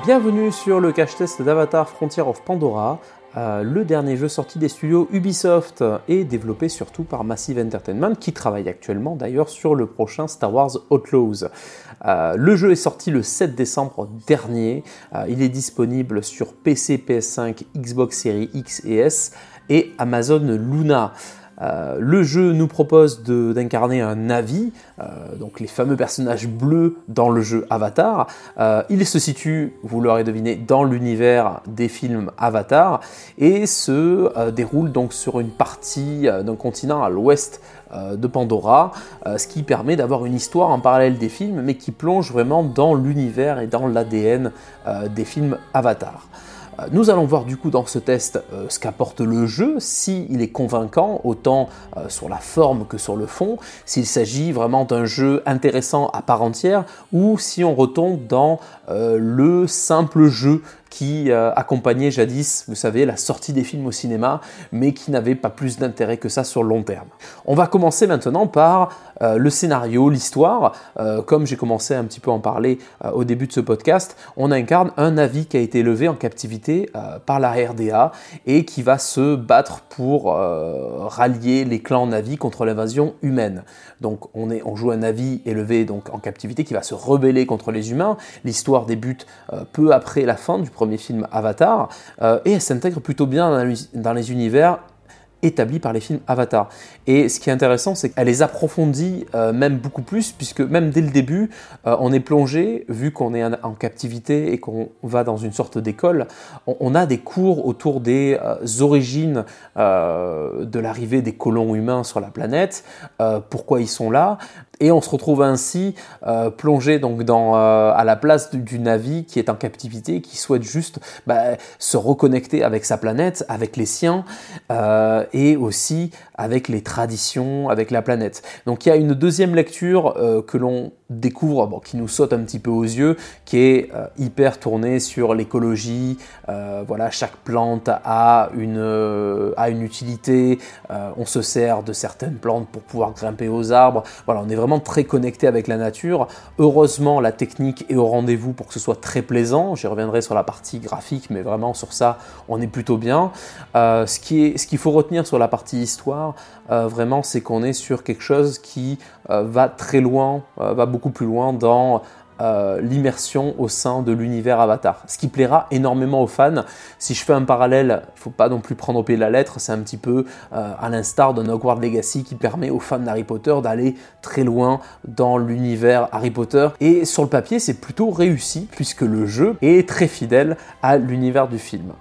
Bienvenue sur le cache test d'Avatar Frontier of Pandora, euh, le dernier jeu sorti des studios Ubisoft et développé surtout par Massive Entertainment qui travaille actuellement d'ailleurs sur le prochain Star Wars Outlaws. Euh, le jeu est sorti le 7 décembre dernier, euh, il est disponible sur PC, PS5, Xbox Series X et S et Amazon Luna. Euh, le jeu nous propose d'incarner un Navi, euh, donc les fameux personnages bleus dans le jeu Avatar. Euh, il se situe, vous l'aurez deviné, dans l'univers des films Avatar et se déroule donc sur une partie d'un continent à l'ouest de Pandora, ce qui permet d'avoir une histoire en parallèle des films, mais qui plonge vraiment dans l'univers et dans l'ADN des films Avatar. Euh, nous allons voir du coup dans ce test euh, ce qu'apporte le jeu, s'il est convaincant autant euh, sur la forme que sur le fond, s'il s'agit vraiment d'un jeu intéressant à part entière ou si on retombe dans le simple jeu qui accompagnait jadis, vous savez, la sortie des films au cinéma, mais qui n'avait pas plus d'intérêt que ça sur le long terme. On va commencer maintenant par euh, le scénario, l'histoire. Euh, comme j'ai commencé un petit peu à en parler euh, au début de ce podcast, on incarne un Navi qui a été élevé en captivité par la RDA et qui va se battre pour rallier les clans Navi contre l'invasion humaine. Donc on, est, joue un Navi élevé donc, en captivité qui va se rebeller contre les humains. L'histoire débute peu après la fin du premier film Avatar et elle s'intègre plutôt bien dans les univers établis par les films Avatar. Et ce qui est intéressant, c'est qu'elle les approfondit euh, même beaucoup plus, puisque même dès le début, euh, on est plongé, vu qu'on est en, captivité et qu'on va dans une sorte d'école, on, a des cours autour des euh, origines de l'arrivée des colons humains sur la planète, pourquoi ils sont là, et on se retrouve ainsi plongé donc dans, à la place du, du, Navi qui est en captivité, qui souhaite juste bah, se reconnecter avec sa planète, avec les siens, et aussi avec les traditions, avec la planète. Donc il y a une deuxième lecture euh, que l'on découvre, qui nous saute un petit peu aux yeux, qui est euh, hyper tournée sur l'écologie. Euh, voilà, chaque plante a une, a une utilité. on se sert de certaines plantes pour pouvoir grimper aux arbres. Voilà, on est vraiment très connecté avec la nature. Heureusement, la technique est au rendez-vous pour que ce soit très plaisant. J'y reviendrai sur la partie graphique, mais vraiment sur ça, on est plutôt bien. ce qu'il faut retenir sur la partie histoire, euh, vraiment, c'est qu'on est sur quelque chose qui euh, va très loin, euh, va beaucoup plus loin dans l'immersion au sein de l'univers Avatar. Ce qui plaira énormément aux fans. Si je fais un parallèle, il faut pas non plus prendre au pied de la lettre, c'est un petit peu à l'instar d'un Hogwarts Legacy qui permet aux fans d'Harry Potter d'aller très loin dans l'univers Harry Potter. Et sur le papier, c'est plutôt réussi puisque le jeu est très fidèle à l'univers du film.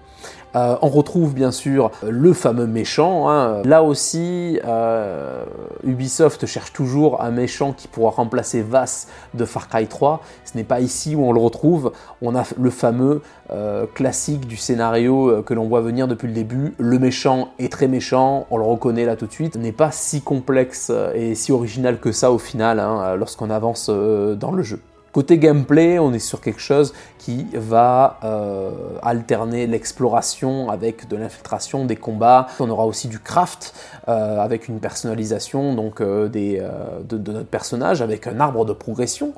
Euh, on retrouve bien sûr le fameux méchant. Hein. Là aussi, euh, Ubisoft cherche toujours un méchant qui pourra remplacer Vass de Far Cry 3. Ce n'est pas ici où on le retrouve. On a le fameux euh, classique du scénario que l'on voit venir depuis le début. Le méchant est très méchant, on le reconnaît là tout de suite. N'est pas si complexe et si original que ça au final hein, lorsqu'on avance dans le jeu. Côté gameplay, on est sur quelque chose qui va euh, alterner l'exploration avec de l'infiltration, des combats. On aura aussi du craft euh, avec une personnalisation donc, euh, de, notre personnage, avec un arbre de progression.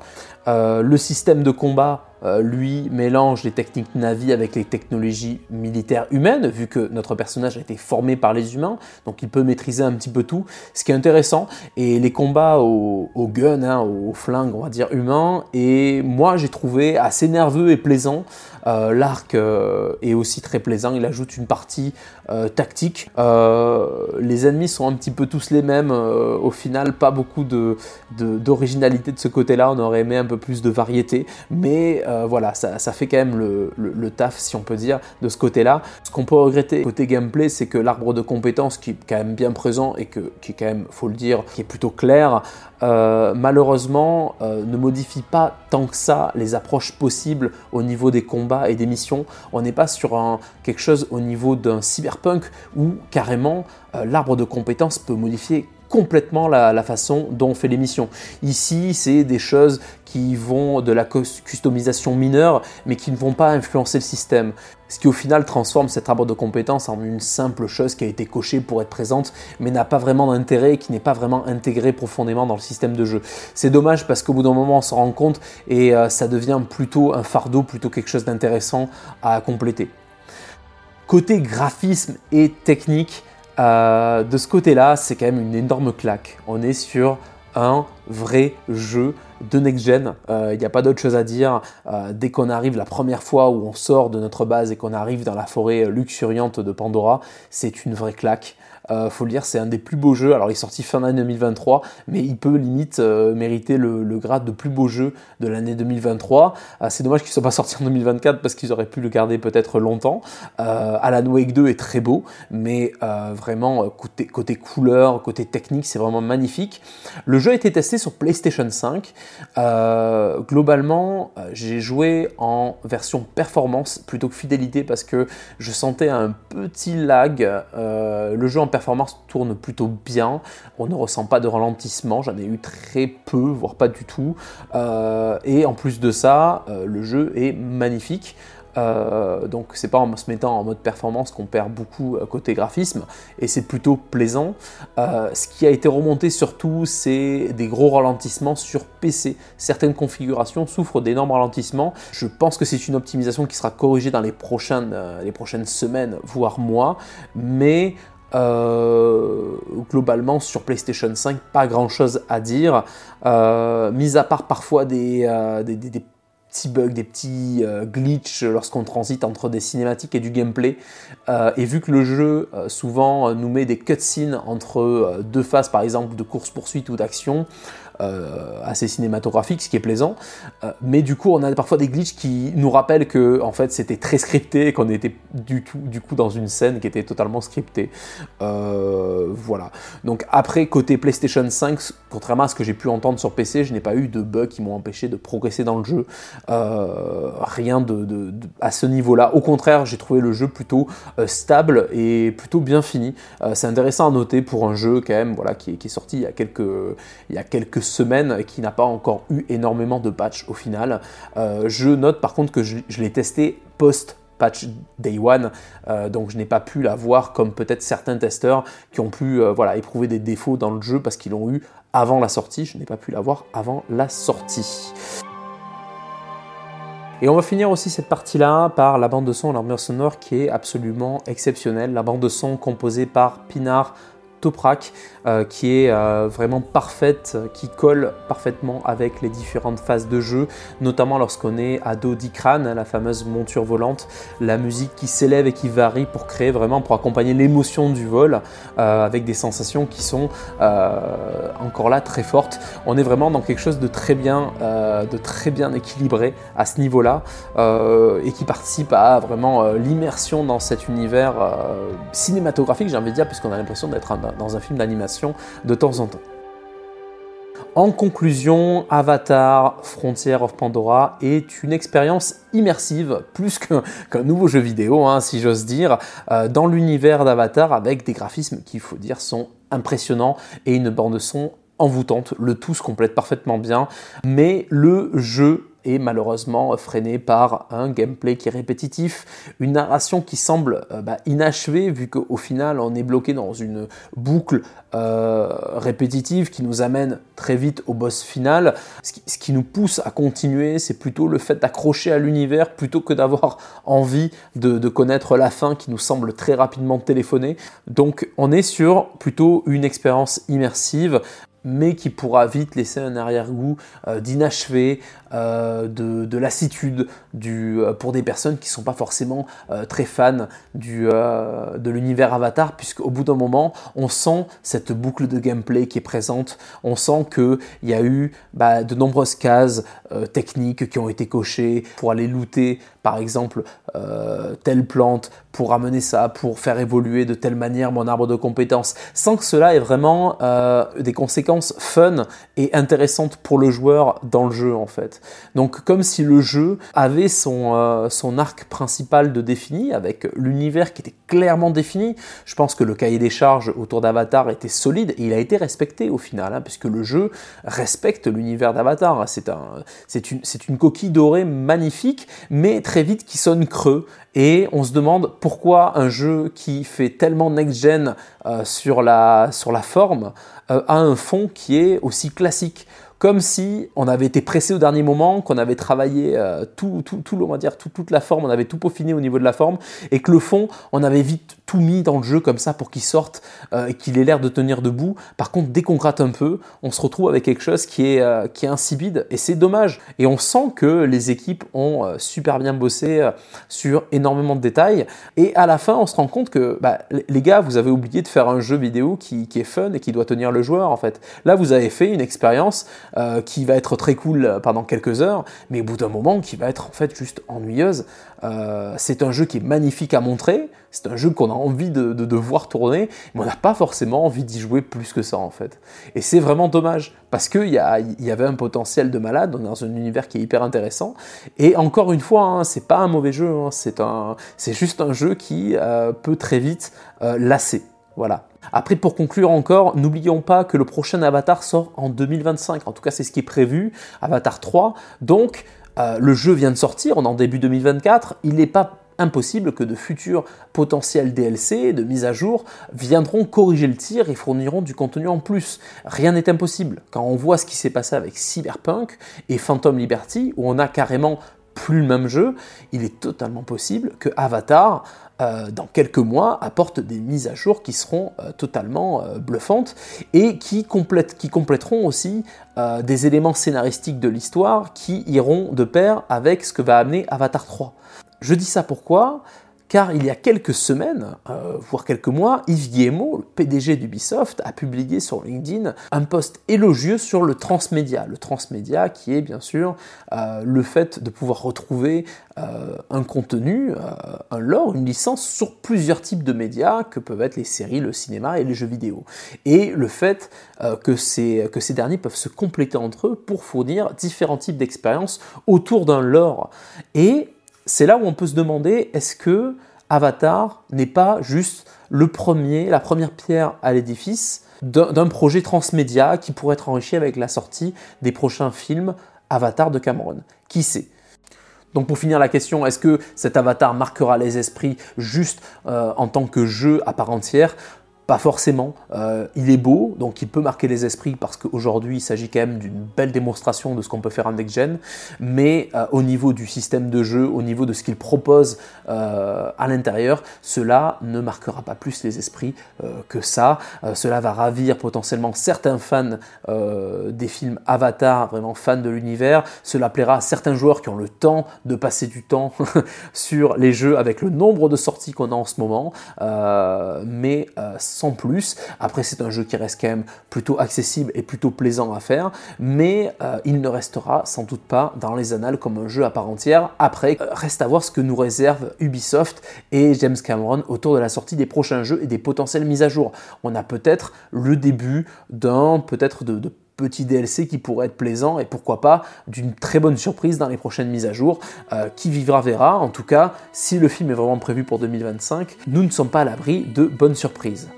le système de combat euh, lui mélange les techniques Navi avec les technologies militaires humaines, vu que notre personnage a été formé par les humains, donc il peut maîtriser un petit peu tout, ce qui est intéressant. Et les combats au, gun, hein, au flingue, on va dire humain, et moi j'ai trouvé assez nerveux et plaisant. Euh, l'arc euh, est aussi très plaisant, il ajoute une partie tactique. les ennemis sont un petit peu tous les mêmes, au final pas beaucoup d'originalité de, de, ce côté-là, on aurait aimé un peu plus de variété, mais euh, voilà, ça, fait quand même le, taf, si on peut dire, de ce côté-là. Ce qu'on peut regretter côté gameplay, c'est que l'arbre de compétences, qui est quand même bien présent et que, qui est quand même, faut le dire, qui est plutôt clair, euh, malheureusement, euh, ne modifie pas tant que ça les approches possibles au niveau des combats et des missions. On n'est pas sur quelque chose au niveau d'un cyberpunk où carrément l'arbre de compétences peut modifier complètement la, façon dont on fait l'émission. Ici, c'est des choses qui vont de la customisation mineure, mais qui ne vont pas influencer le système. Ce qui au final transforme cet arbre de compétences en une simple chose qui a été cochée pour être présente, mais n'a pas vraiment d'intérêt et qui n'est pas vraiment intégrée profondément dans le système de jeu. C'est dommage parce qu'au bout d'un moment on s'en rend compte et euh, ça devient plutôt un fardeau, plutôt quelque chose d'intéressant à compléter. Côté graphisme et technique, euh, de ce côté-là, c'est quand même une énorme claque. On est sur un vrai jeu de next-gen. Il euh, n'y a pas d'autre chose à dire. Euh, dès qu'on arrive la première fois où on sort de notre base et qu'on arrive dans la forêt luxuriante de Pandora, c'est une vraie claque. Euh, faut le dire, c'est un des plus beaux jeux. Alors, il est sorti fin d'année 2023, mais il peut limite euh, mériter le, grade de plus beau jeu de l'année 2023. Euh, c'est dommage qu'il ne soit pas sorti en 2024 parce qu'ils auraient pu le garder peut-être longtemps. Alan Wake 2 est très beau, mais vraiment, côté, couleur, côté technique, c'est vraiment magnifique. Le jeu a été testé sur PlayStation 5. globalement, j'ai joué en version performance plutôt que fidélité parce que je sentais un petit lag. le jeu en performance tourne plutôt bien. On ne ressent pas de ralentissement, j'en ai eu très peu, voire pas du tout. Euh, et en plus de ça, euh, le jeu est magnifique. Euh, donc c'est pas en se mettant en mode performance qu'on perd beaucoup côté graphisme et c'est plutôt plaisant. ce qui a été remonté surtout c'est des gros ralentissements sur PC. Certaines configurations souffrent d'énormes ralentissements. Je pense que c'est une optimisation qui sera corrigée dans les prochaines, les prochaines semaines voire mois, mais euh, globalement, sur PlayStation 5, pas grand chose à dire, euh, mis à part parfois des, euh, des, petits bugs, des petits glitches lorsqu'on transite entre des cinématiques et du gameplay. et vu que le jeu souvent nous met des cutscenes entre deux phases, par exemple de course-poursuite ou d'action, euh, assez cinématographique, ce qui est plaisant. Euh, mais du coup, on a parfois des glitches qui nous rappellent que en fait c'était très scripté qu'on était du, tout, du coup dans une scène qui était totalement scriptée. Euh, voilà. Donc après, côté PlayStation 5, contrairement à ce que j'ai pu entendre sur PC, je n'ai pas eu de bugs qui m'ont empêché de progresser dans le jeu. rien de, à ce niveau-là. Au contraire, j'ai trouvé le jeu plutôt stable et plutôt bien fini. c'est intéressant à noter pour un jeu quand même voilà, qui, qui est sorti il y a quelques, il y a quelques semaine qui n'a pas encore eu énormément de patch au final. Euh, je note par contre que je, l'ai testé post patch day one, euh, donc je n'ai pas pu la voir comme peut-être certains testeurs qui ont pu euh, voilà, éprouver des défauts dans le jeu parce qu'ils l'ont eu avant la sortie, je n'ai pas pu la voir avant la sortie. Et on va finir aussi cette partie-là par la bande de son, l'ambiance sonore qui est absolument exceptionnelle. La bande de son composée par Pinard Euh, qui est euh, vraiment parfaite, qui colle parfaitement avec les différentes phases de jeu, notamment lorsqu'on est à dos d'Ikran, la fameuse monture volante, la musique qui s'élève et qui varie pour créer vraiment, pour accompagner l'émotion du vol, euh, avec des sensations qui sont encore là très fortes. On est vraiment dans quelque chose de très bien, de très bien équilibré à ce niveau-là, et qui participe à vraiment l'immersion dans cet univers cinématographique, j'ai envie de dire, puisqu'on a l'impression d'être dans un film d'animation de temps en temps. En conclusion, Avatar Frontier of Pandora est une expérience immersive, plus qu'un nouveau jeu vidéo, hein, si j'ose dire, euh, dans l'univers d'Avatar avec des graphismes qu'il faut dire sont impressionnants et une bande son envoûtante. Le tout se complète parfaitement bien, mais le jeu malheureusement freiné par un gameplay qui est répétitif, une narration qui semble euh, bah, inachevée vu qu'au final on est bloqué dans une boucle euh, répétitive qui nous amène très vite au boss final. Ce qui, nous pousse à continuer, c'est plutôt le fait d'accrocher à l'univers plutôt que d'avoir envie de, de, connaître la fin qui nous semble très rapidement téléphoner. Donc on est sur plutôt une expérience immersive mais qui pourra vite laisser un arrière-goût euh, d'inachevé, euh, de, lassitude euh, pour des personnes qui ne sont pas forcément très fans de l'univers Avatar, puisqu'au bout d'un moment, on sent cette boucle de gameplay qui est présente, on sent qu'il y a eu bah, de nombreuses cases techniques qui ont été cochées pour aller looter, par exemple, telle plante, pour amener ça, pour faire évoluer de telle manière mon arbre de compétences, sans que cela ait vraiment des conséquences fun et intéressante pour le joueur dans le jeu en fait. Donc comme si le jeu avait son, euh, son arc principal de défini avec l'univers qui était clairement défini. Je pense que le cahier des charges autour d'Avatar était solide et il a été respecté au final, hein, puisque le jeu respecte l'univers d'Avatar. C'est un, une, une coquille dorée magnifique, mais très vite qui sonne creux et on se demande pourquoi un jeu qui fait tellement next-gen euh, sur, la, sur la forme euh, a un fond qui est aussi classique. Comme si on avait été pressé au dernier moment, qu'on avait travaillé euh, tout, tout, tout, on va dire, toute la forme, on avait tout peaufiné au niveau de la forme, et que le fond, on avait vite mis dans le jeu comme ça pour qu'il sorte euh, et qu'il ait l'air de tenir debout. Par contre, dès qu'on gratte un peu, on se retrouve avec quelque chose qui est, euh, qui est insipide, et c'est dommage. Et on sent que les équipes ont super bien bossé sur énormément de détails, et à la fin, on se rend compte que, bah, les gars, vous avez oublié de faire un jeu vidéo qui, qui est fun et qui doit tenir le joueur, en fait. Là, vous avez fait une expérience euh, qui va être très cool pendant quelques heures, mais au bout d'un moment qui va être en fait juste ennuyeuse. Euh, c'est un jeu qui est magnifique à montrer, c'est un jeu qu'on a envie de, de, voir tourner, mais on n'a pas forcément envie d'y jouer plus que ça en fait. Et c'est vraiment dommage, parce qu'il y, y, avait un potentiel de malade dans un univers qui est hyper intéressant. Et encore une fois, hein, c'est pas un mauvais jeu, hein, c'est juste un jeu qui euh, peut très vite lasser. Voilà. Après, pour conclure encore, n'oublions pas que le prochain Avatar sort en 2025. En tout cas, c'est ce qui est prévu, Avatar 3. Donc, euh, le jeu vient de sortir, en début 2024. Il n'est pas impossible que de futurs potentiels DLC, de mise à jour, viendront corriger le tir et fourniront du contenu en plus. Rien n'est impossible. Quand on voit ce qui s'est passé avec Cyberpunk et Phantom Liberty, où on a carrément plus le même jeu, il est totalement possible que Avatar, euh, dans quelques mois, apporte des mises à jour qui seront euh, totalement euh, bluffantes et qui, qui compléteront aussi des éléments scénaristiques de l'histoire qui iront de pair avec ce que va amener Avatar 3. Je dis ça pourquoi? Car il y a quelques semaines, euh, voire quelques mois, Yves Guillemot, le PDG d'Ubisoft, a publié sur LinkedIn un post élogieux sur le transmédia. Le transmédia qui est bien sûr euh, le fait de pouvoir retrouver euh, un contenu, un lore, une licence sur plusieurs types de médias que peuvent être les séries, le cinéma et les jeux vidéo. Et le fait que, ces, derniers peuvent se compléter entre eux pour fournir différents types d'expériences autour d'un lore. C'est là où on peut se demander est-ce que Avatar n'est pas juste le premier, la première pierre à l'édifice d'un projet transmédia qui pourrait être enrichi avec la sortie des prochains films Avatar de Cameron? Qui sait? Donc pour finir la question, est-ce que cet avatar marquera les esprits juste euh, en tant que jeu à part entière? Pas forcément. Euh, il est beau, donc il peut marquer les esprits parce qu'aujourd'hui il s'agit quand même d'une belle démonstration de ce qu'on peut faire en next-gen, mais euh, au niveau du système de jeu, au niveau de ce qu'il propose euh, à l'intérieur, cela ne marquera pas plus les esprits que ça. cela va ravir potentiellement certains fans des films Avatar, vraiment fans de l'univers. Cela plaira à certains joueurs qui ont le temps de passer du temps sur les jeux avec le nombre de sorties qu'on a en ce moment, mais sans plus. Après, c'est un jeu qui reste quand même plutôt accessible et plutôt plaisant à faire, mais euh, il ne restera sans doute pas dans les annales comme un jeu à part entière. Après, euh, reste à voir ce que nous réserve Ubisoft et James Cameron autour de la sortie des prochains jeux et des potentielles mises à jour. On a peut-être le début d'un peut-être de, petit DLC qui pourrait être plaisant et pourquoi pas d'une très bonne surprise dans les prochaines mises à jour. Euh, qui vivra verra. En tout cas, si le film est vraiment prévu pour 2025, nous ne sommes pas à l'abri de bonnes surprises.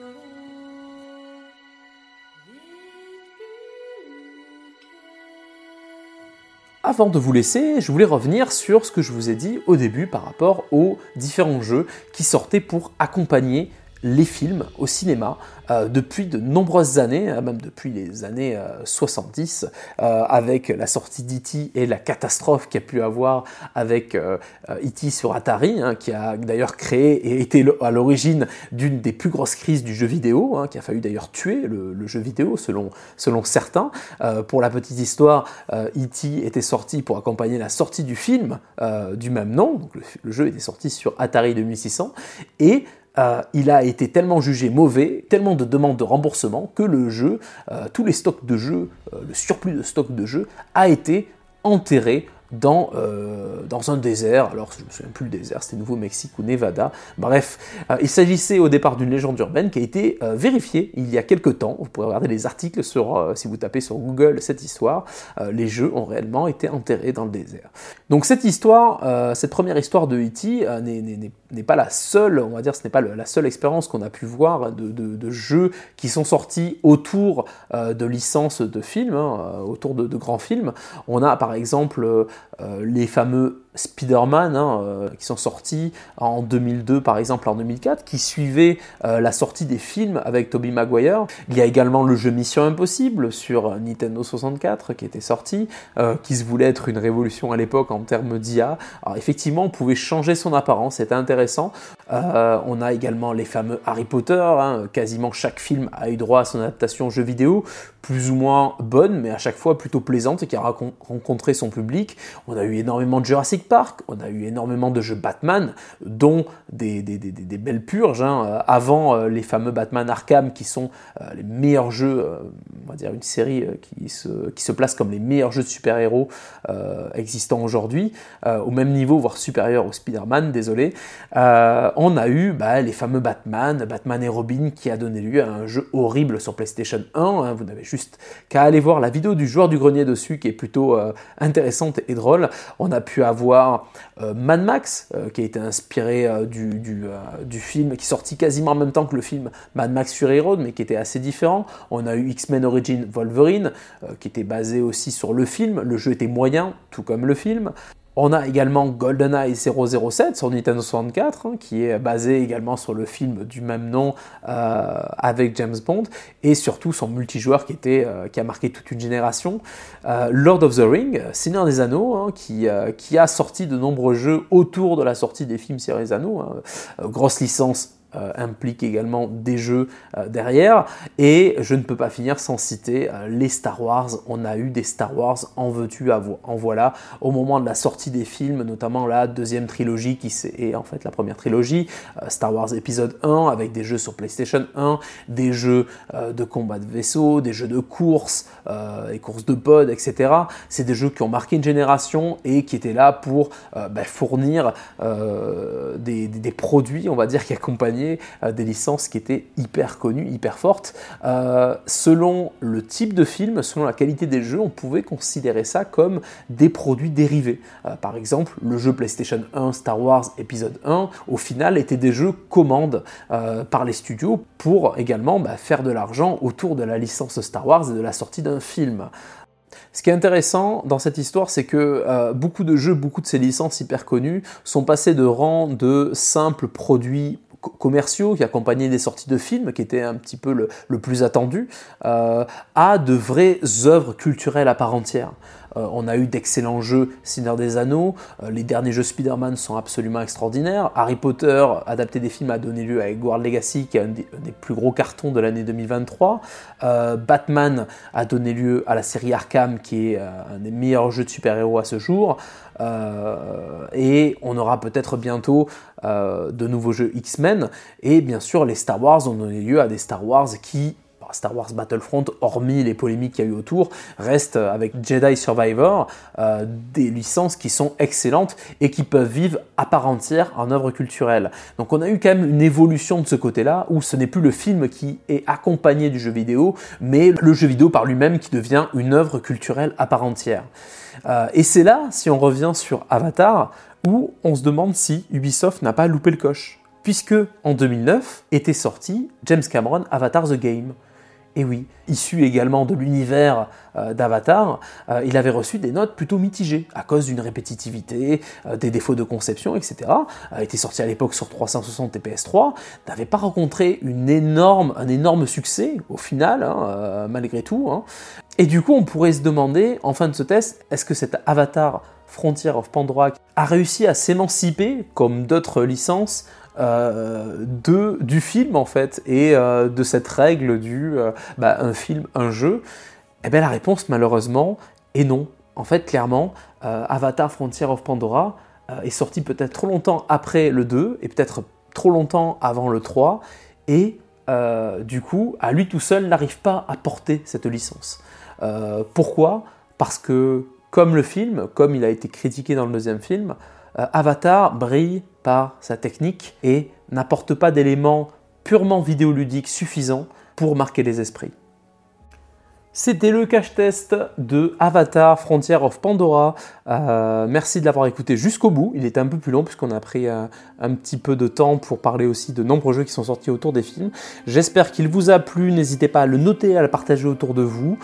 Avant de vous laisser, je voulais revenir sur ce que je vous ai dit au début par rapport aux différents jeux qui sortaient pour accompagner les films au cinéma euh, depuis de nombreuses années, hein, même depuis les années 70, euh, euh, avec la sortie d'E.T. et la catastrophe qu'il y a pu avoir avec E.T. sur Atari, hein, qui a d'ailleurs créé et été à l'origine d'une des plus grosses crises du jeu vidéo, hein, qui a failli d'ailleurs tuer le, jeu vidéo selon, selon certains. pour la petite histoire, E.T. était sorti pour accompagner la sortie du film du même nom, donc le, le jeu était sorti sur Atari 2600, et euh, il a été tellement jugé mauvais, tellement de demandes de remboursement, que le jeu, euh, tous les stocks de jeux, euh, le surplus de stocks de jeux, a été enterré dans, euh, dans un désert. Alors, je ne me souviens plus le désert, c'était Nouveau-Mexique ou Nevada. Bref, euh, il s'agissait au départ d'une légende urbaine qui a été euh, vérifiée il y a quelques temps. Vous pourrez regarder les articles sur, si vous tapez sur Google cette histoire. les jeux ont réellement été enterrés dans le désert. Donc, cette histoire, cette première histoire de E.T. n'est pas la seule, on va dire, ce n'est pas la seule expérience qu'on a pu voir de, jeux qui sont sortis autour de licences de films, hein, autour de, de, grands films. On a par exemple les fameux Spider-Man hein, euh, qui sont sortis en 2002 par exemple en 2004 qui suivaient euh, la sortie des films avec Tobey Maguire. Il y a également le jeu Mission Impossible sur Nintendo 64 qui était sorti, qui se voulait être une révolution à l'époque en termes d'IA. Alors effectivement on pouvait changer son apparence, c'était intéressant. on a également les fameux Harry Potter, hein. quasiment chaque film a eu droit à son adaptation jeu vidéo, plus ou moins bonne mais à chaque fois plutôt plaisante et qui a rencontré son public. On a eu énormément de Jurassic On a eu énormément de jeux Batman, dont des, belles purges, hein, euh, avant euh, les fameux Batman Arkham qui sont euh, les meilleurs jeux, on va dire une série qui se, qui se place comme les meilleurs jeux de super-héros existants aujourd'hui, au même niveau, voire supérieur au Spider-Man, désolé. on a eu bah, les fameux Batman, Batman et Robin, qui a donné lieu à un jeu horrible sur PlayStation 1. Hein. vous n'avez juste qu'à aller voir la vidéo du joueur du grenier dessus, qui est plutôt intéressante et drôle. On a pu avoir euh, Mad Max, euh, qui a été inspiré euh, du, du, film, qui est sorti quasiment en même temps que le film Mad Max Fury Road, mais qui était assez différent. On a eu X-Men Origin Wolverine, qui était basé aussi sur le film. Le jeu était moyen, tout comme le film. On a également GoldenEye 007 sur Nintendo 64, hein, qui est basé également sur le film du même nom euh, avec James Bond, et surtout son multijoueur qui, euh, a marqué toute une génération. Euh, Lord of the Ring, Seigneur des Anneaux, hein, qui, qui, a sorti de nombreux jeux autour de la sortie des films Seigneur des Anneaux. Hein. grosse licence euh, implique également des jeux euh, derrière. Et je ne peux pas finir sans citer euh, les Star Wars. On a eu des Star Wars en veux-tu, en voilà, au moment de la sortie des films, notamment la deuxième trilogie qui est en fait la première trilogie, Star Wars épisode 1, avec des jeux sur PlayStation 1, des jeux de combat de vaisseau, des jeux de course, et courses de pod, etc. C'est des jeux qui ont marqué une génération et qui étaient là pour ben, fournir des, produits, on va dire, qui accompagnaient euh, des licences qui étaient hyper connues, hyper fortes. Euh, selon le type de film, selon la qualité des jeux, on pouvait considérer ça comme des produits dérivés. Euh, par exemple, le jeu PlayStation 1 Star Wars épisode 1, au final, était des jeux commandes par les studios pour également bah, faire de l'argent autour de la licence Star Wars et de la sortie d'un film. Ce qui est intéressant dans cette histoire, c'est que beaucoup de jeux, beaucoup de ces licences hyper connues sont passés de rang de simples produits commerciaux qui accompagnaient des sorties de films, qui étaient un petit peu le, plus attendu, euh, à de vraies œuvres culturelles à part entière. Euh, on a eu d'excellents jeux Seigneur des Anneaux, euh, les derniers jeux Spider-Man sont absolument extraordinaires, Harry Potter, adapté des films, a donné lieu à Hogwarts Legacy, qui est un des, plus gros cartons de l'année 2023, Batman a donné lieu à la série Arkham, qui est un des meilleurs jeux de super-héros à ce jour, et on aura peut-être bientôt euh, de nouveaux jeux X-Men, et bien sûr les Star Wars ont donné lieu à des Star Wars qui Star Wars Battlefront, hormis les polémiques qu'il y a eu autour, reste avec Jedi Survivor euh, des licences qui sont excellentes et qui peuvent vivre à part entière en œuvre culturelle. Donc on a eu quand même une évolution de ce côté-là où ce n'est plus le film qui est accompagné du jeu vidéo, mais le jeu vidéo par lui-même qui devient une œuvre culturelle à part entière. Euh, et c'est là, si on revient sur Avatar, où on se demande si Ubisoft n'a pas loupé le coche. Puisque en 2009 était sorti James Cameron Avatar The Game. Et oui, issu également de l'univers euh, d'Avatar, euh, il avait reçu des notes plutôt mitigées à cause d'une répétitivité, euh, des défauts de conception, etc. A été sorti à l'époque sur 360 et PS3, n'avait pas rencontré un énorme succès au final, hein, malgré tout. Hein. Et du coup, on pourrait se demander, en fin de ce test, est-ce que cet Avatar Frontier of Pandora a réussi à s'émanciper, comme d'autres licences, euh, de, du film en fait et euh, de cette règle du euh, bah, un film, un jeu Eh bien la réponse malheureusement est non. En fait clairement, Avatar Frontier of Pandora est sorti peut-être trop longtemps après le 2 et peut-être trop longtemps avant le 3 et du coup à lui tout seul n'arrive pas à porter cette licence. pourquoi? Parce que comme le film, comme il a été critiqué dans le deuxième film, Avatar brille par sa technique et n'apporte pas d'éléments purement vidéoludiques suffisants pour marquer les esprits. C'était le cache test de Avatar Frontier of Pandora. Euh, merci de l'avoir écouté jusqu'au bout. Il était un peu plus long puisqu'on a pris euh, un, petit peu de temps pour parler aussi de nombreux jeux qui sont sortis autour des films. J'espère qu'il vous a plu. N'hésitez pas à le noter, à le partager autour de vous.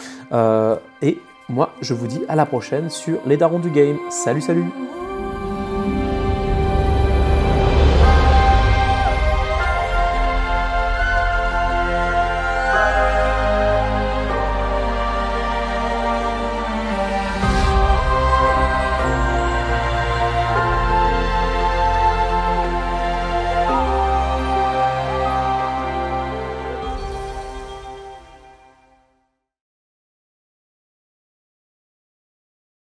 et moi, je vous dis à la prochaine sur les darons du game. Salut, salut